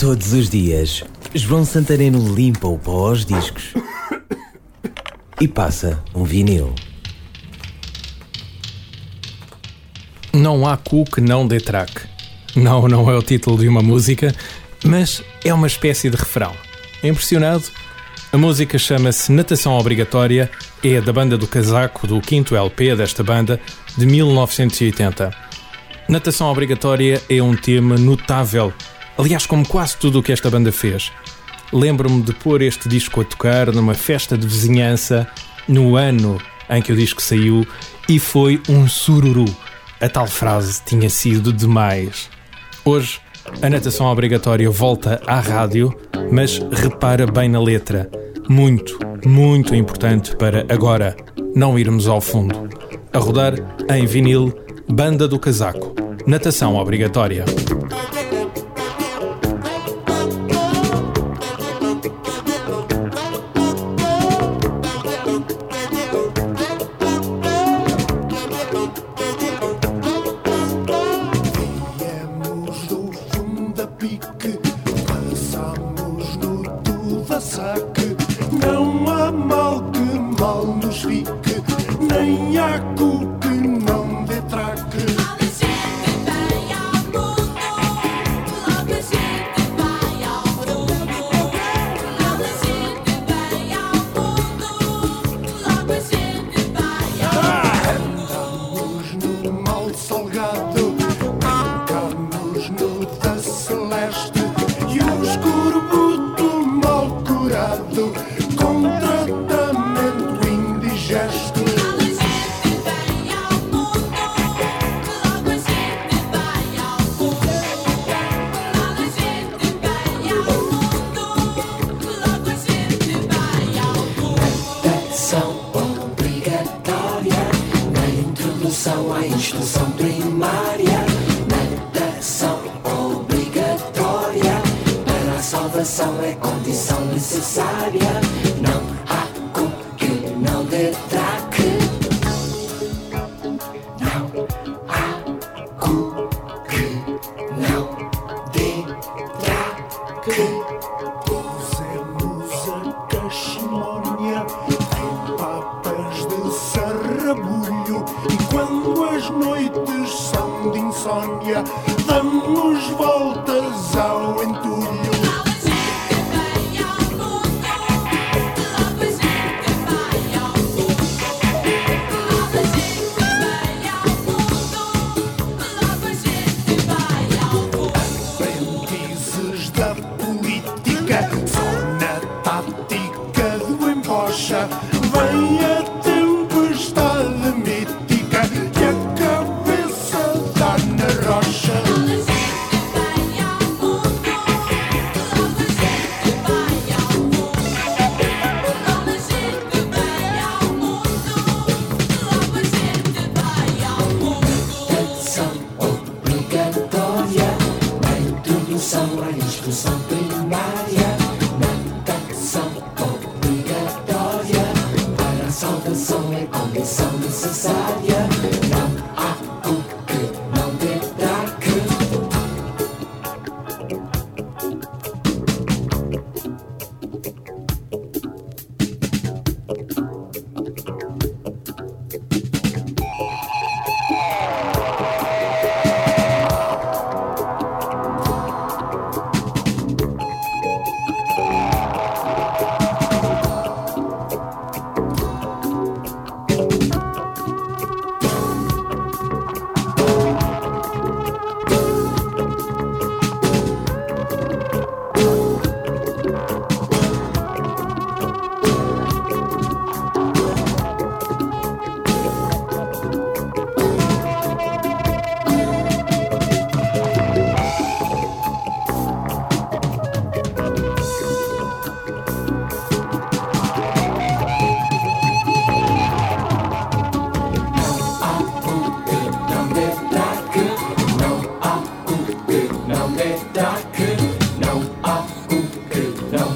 Todos os dias, João Santareno limpa o pó aos discos e passa um vinil. Não há cu que não dê track. Não, não é o título de uma música, mas é uma espécie de refrão. Impressionado? A música chama-se Natação Obrigatória, é da banda do casaco do quinto LP desta banda, de 1980. Natação Obrigatória é um tema notável Aliás, como quase tudo o que esta banda fez. Lembro-me de pôr este disco a tocar numa festa de vizinhança no ano em que o disco saiu e foi um sururu. A tal frase tinha sido demais. Hoje, a natação obrigatória volta à rádio, mas repara bem na letra. Muito, muito importante para agora não irmos ao fundo. A rodar em vinil, Banda do Casaco. Natação obrigatória. Celeste. E o escorbuto mal curado salvação é condição necessária. Não há cu que não dê traque. Não há cu que não dê traque. Pusemos a cachimónia em papas de sarrabulho e quando as noites são de insônia damos voltas ao entulho. Condição necessária.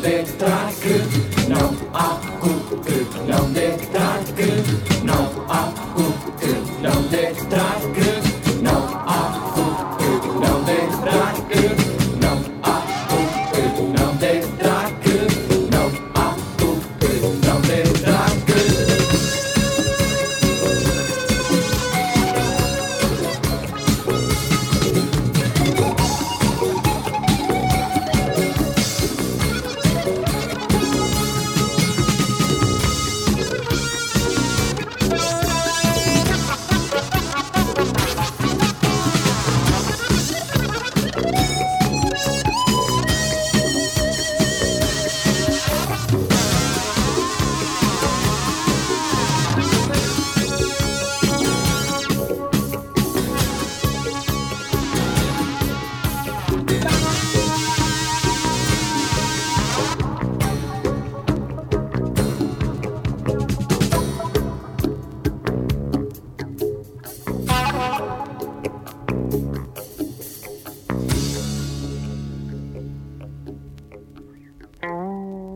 Que não dê